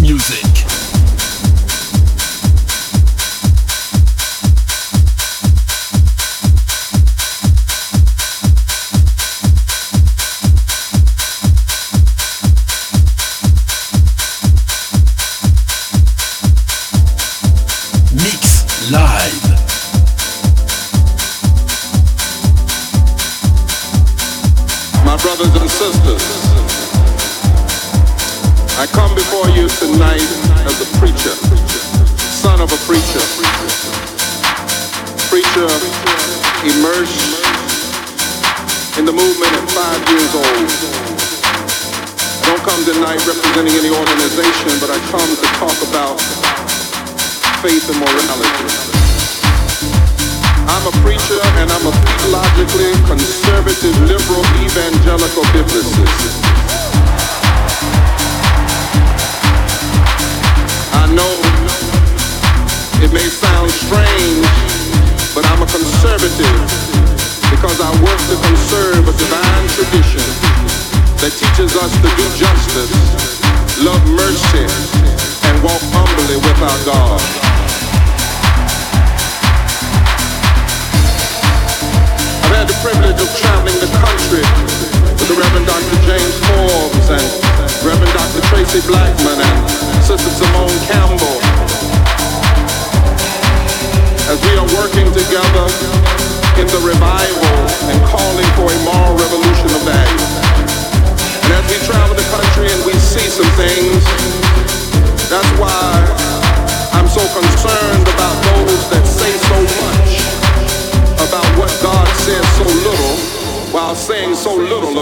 music.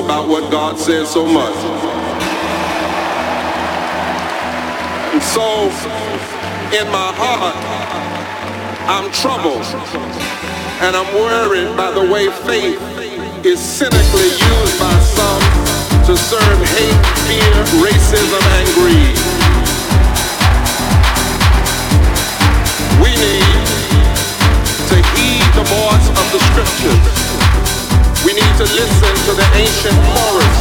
Top music. so much. And so, in my heart, I'm troubled and I'm worried by the way faith is cynically used by some to serve hate, fear, racism, and greed. We need to heed the voice of the scriptures. We need to listen to the ancient chorus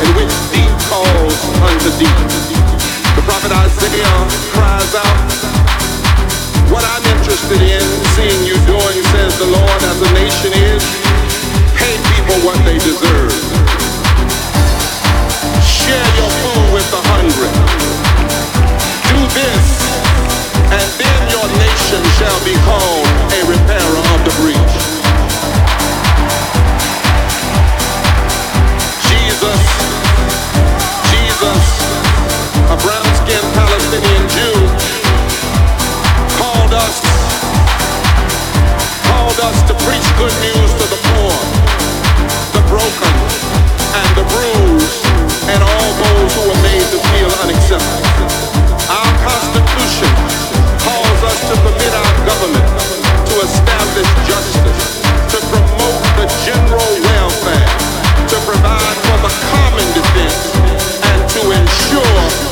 in which deep calls unto deep. The prophet Isaiah cries out, What I'm interested in seeing you doing, says the Lord, as a nation is, pay people what they deserve. Share your food with the hungry. Do this, and then your nation shall be called a repairer of the breach. Jesus, Jesus, a brown-skinned Palestinian Jew, called us, called us to preach good news to the poor, the broken, and the bruised, and all those who made to feel. Our Constitution calls us to permit our government to establish justice, to promote the general common defense and to ensure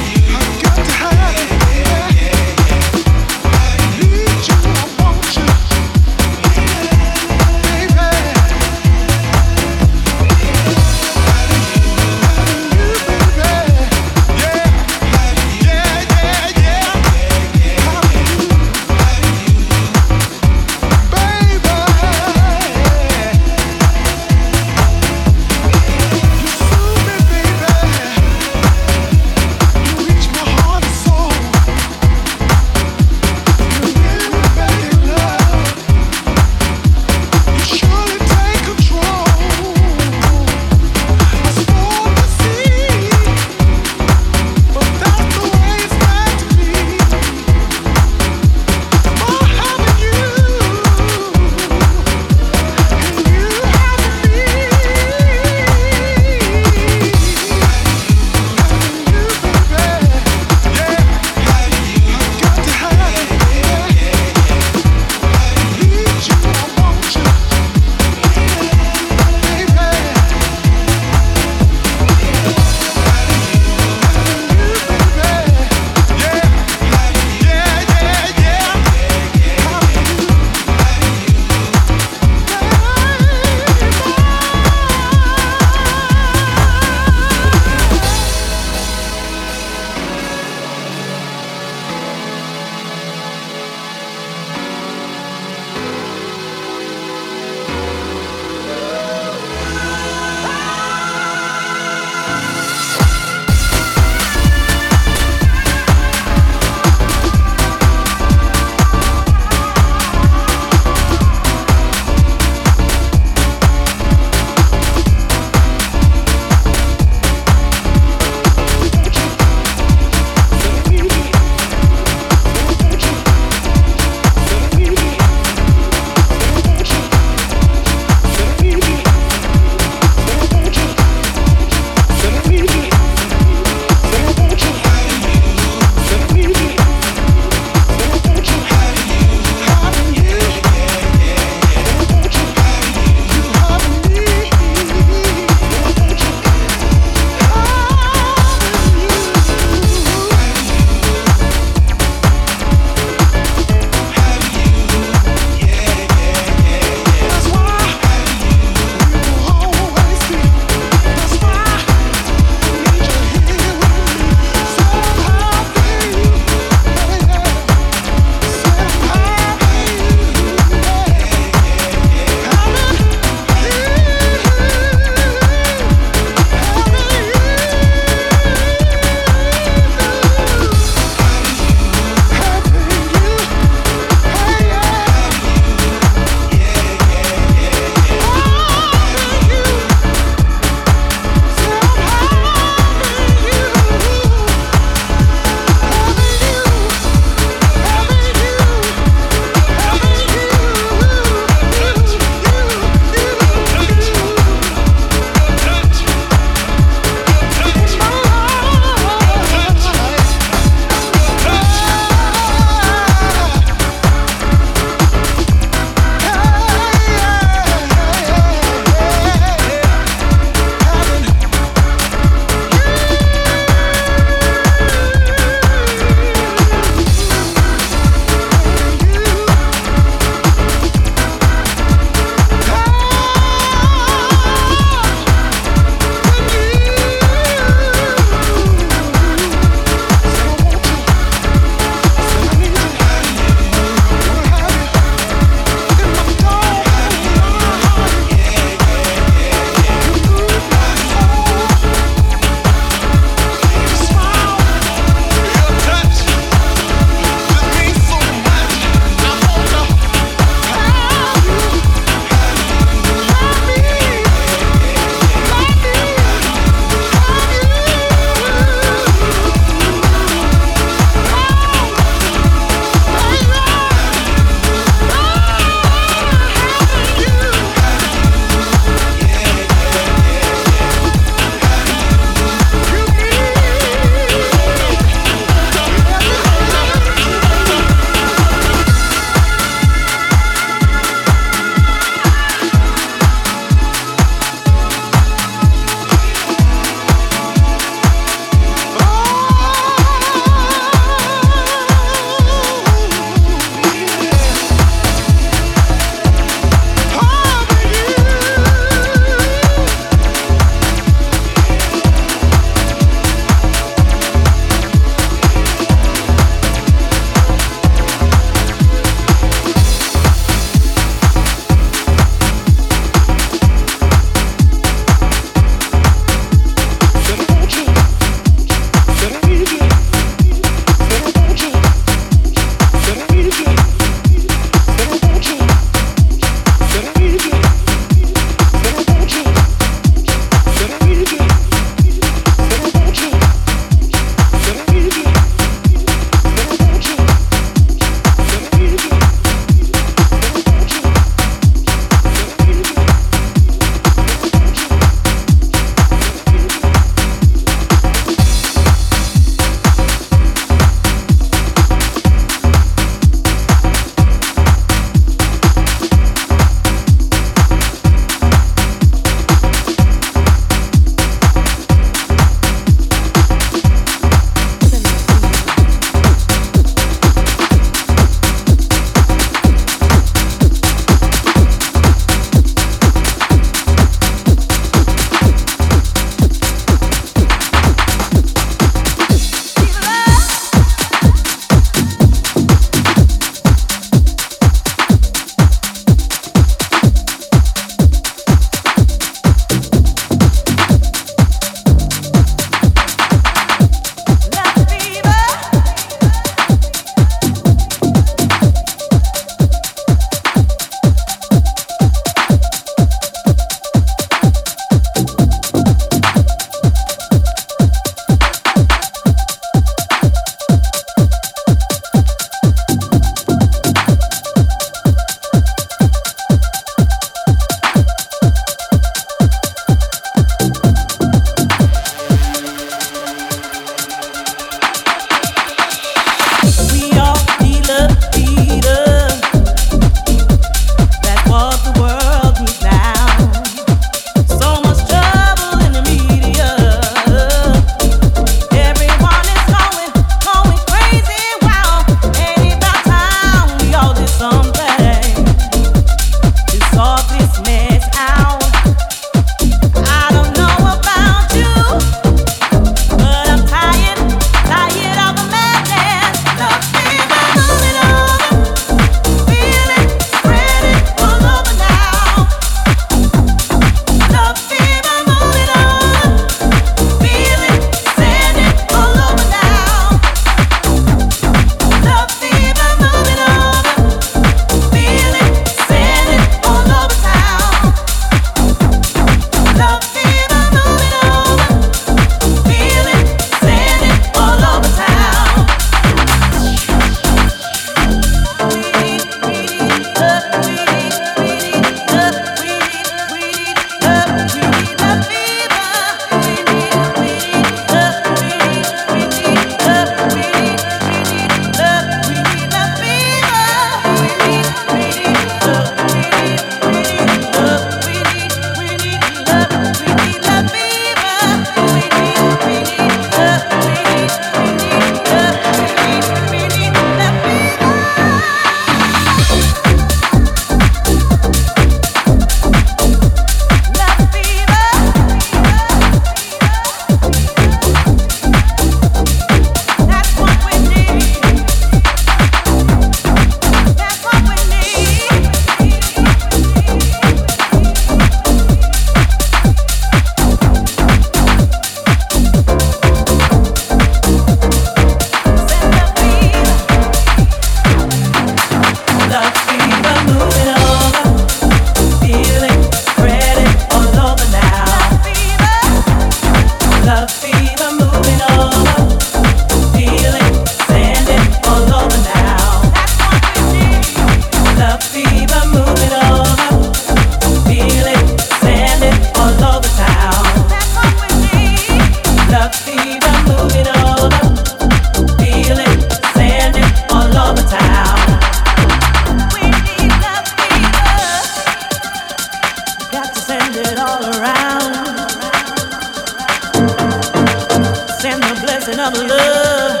and the blessing of love.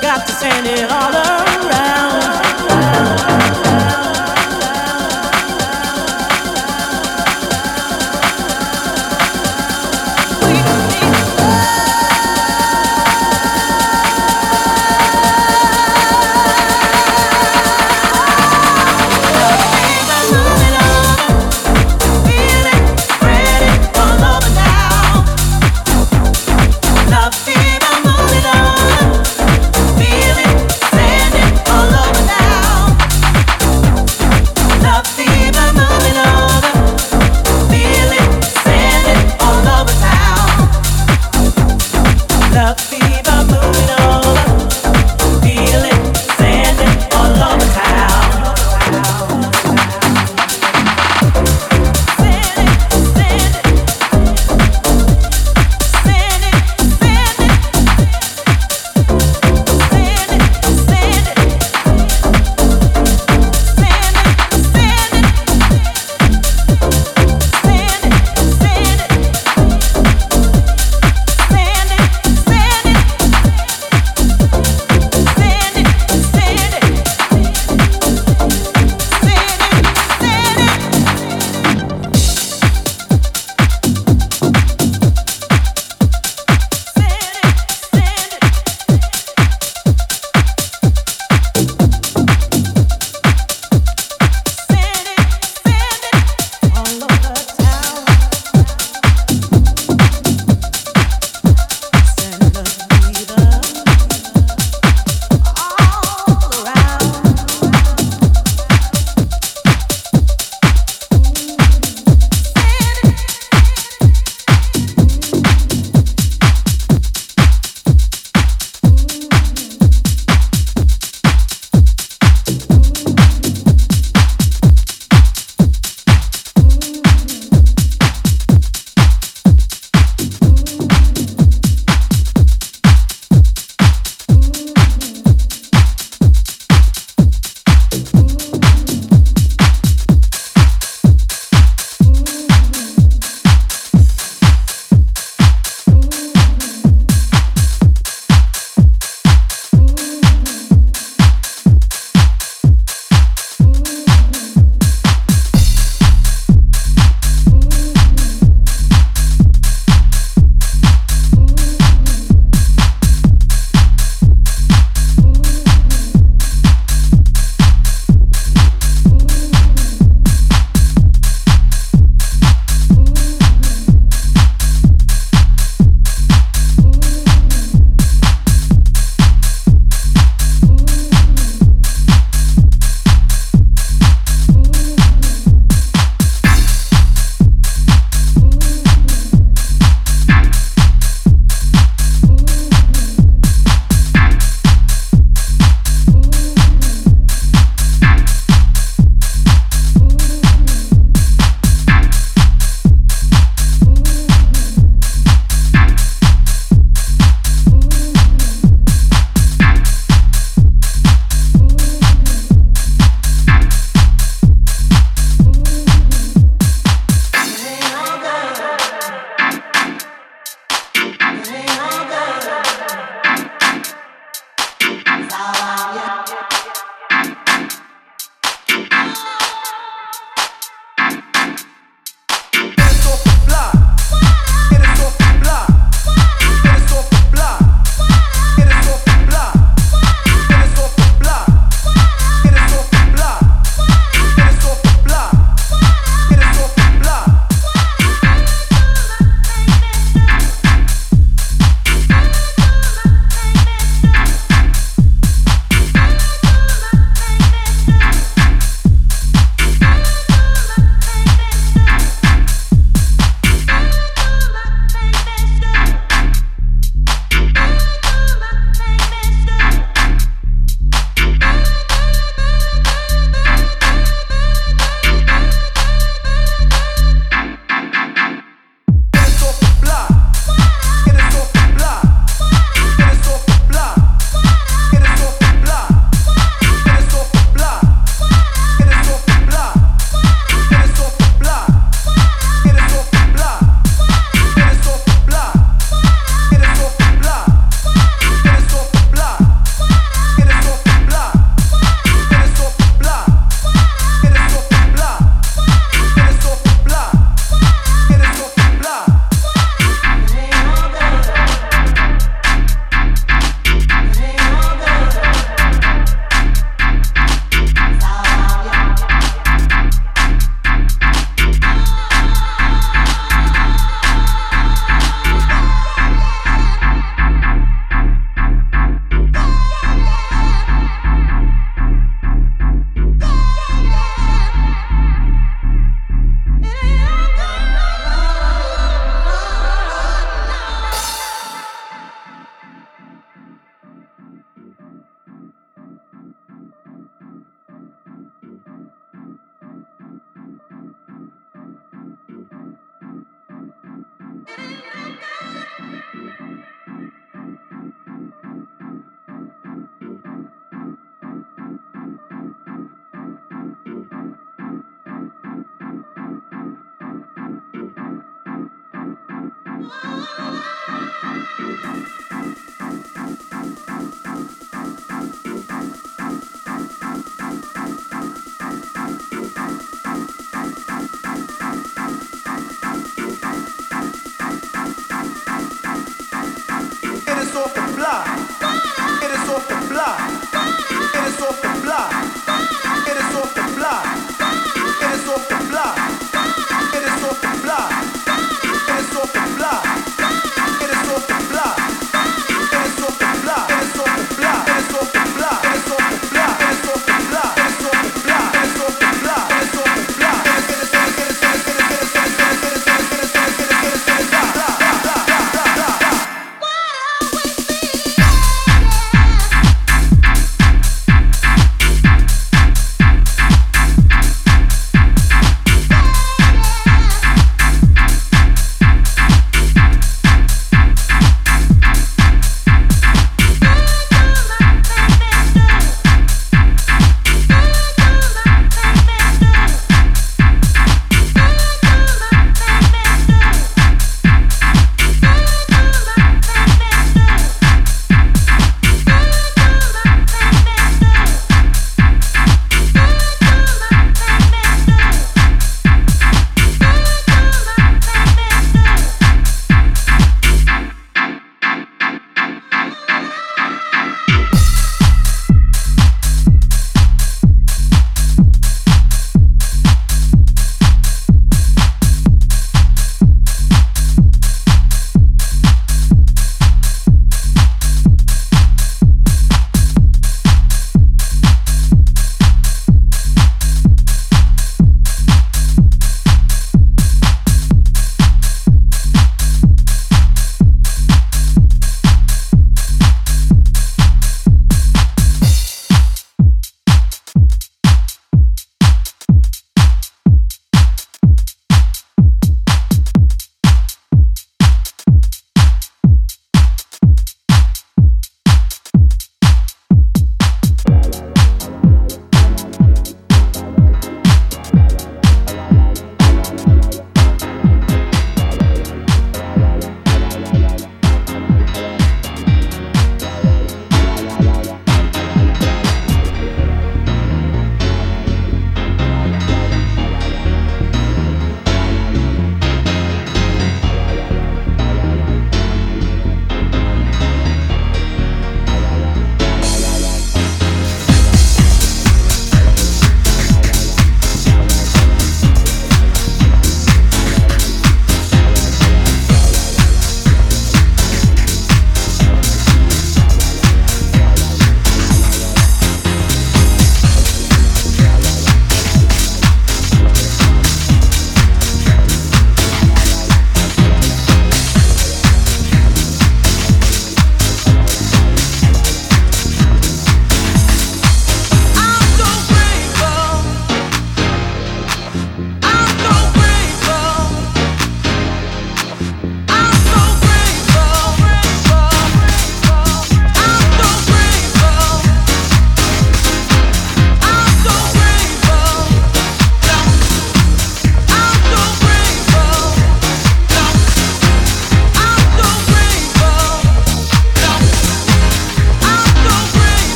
Got to send it all around. count.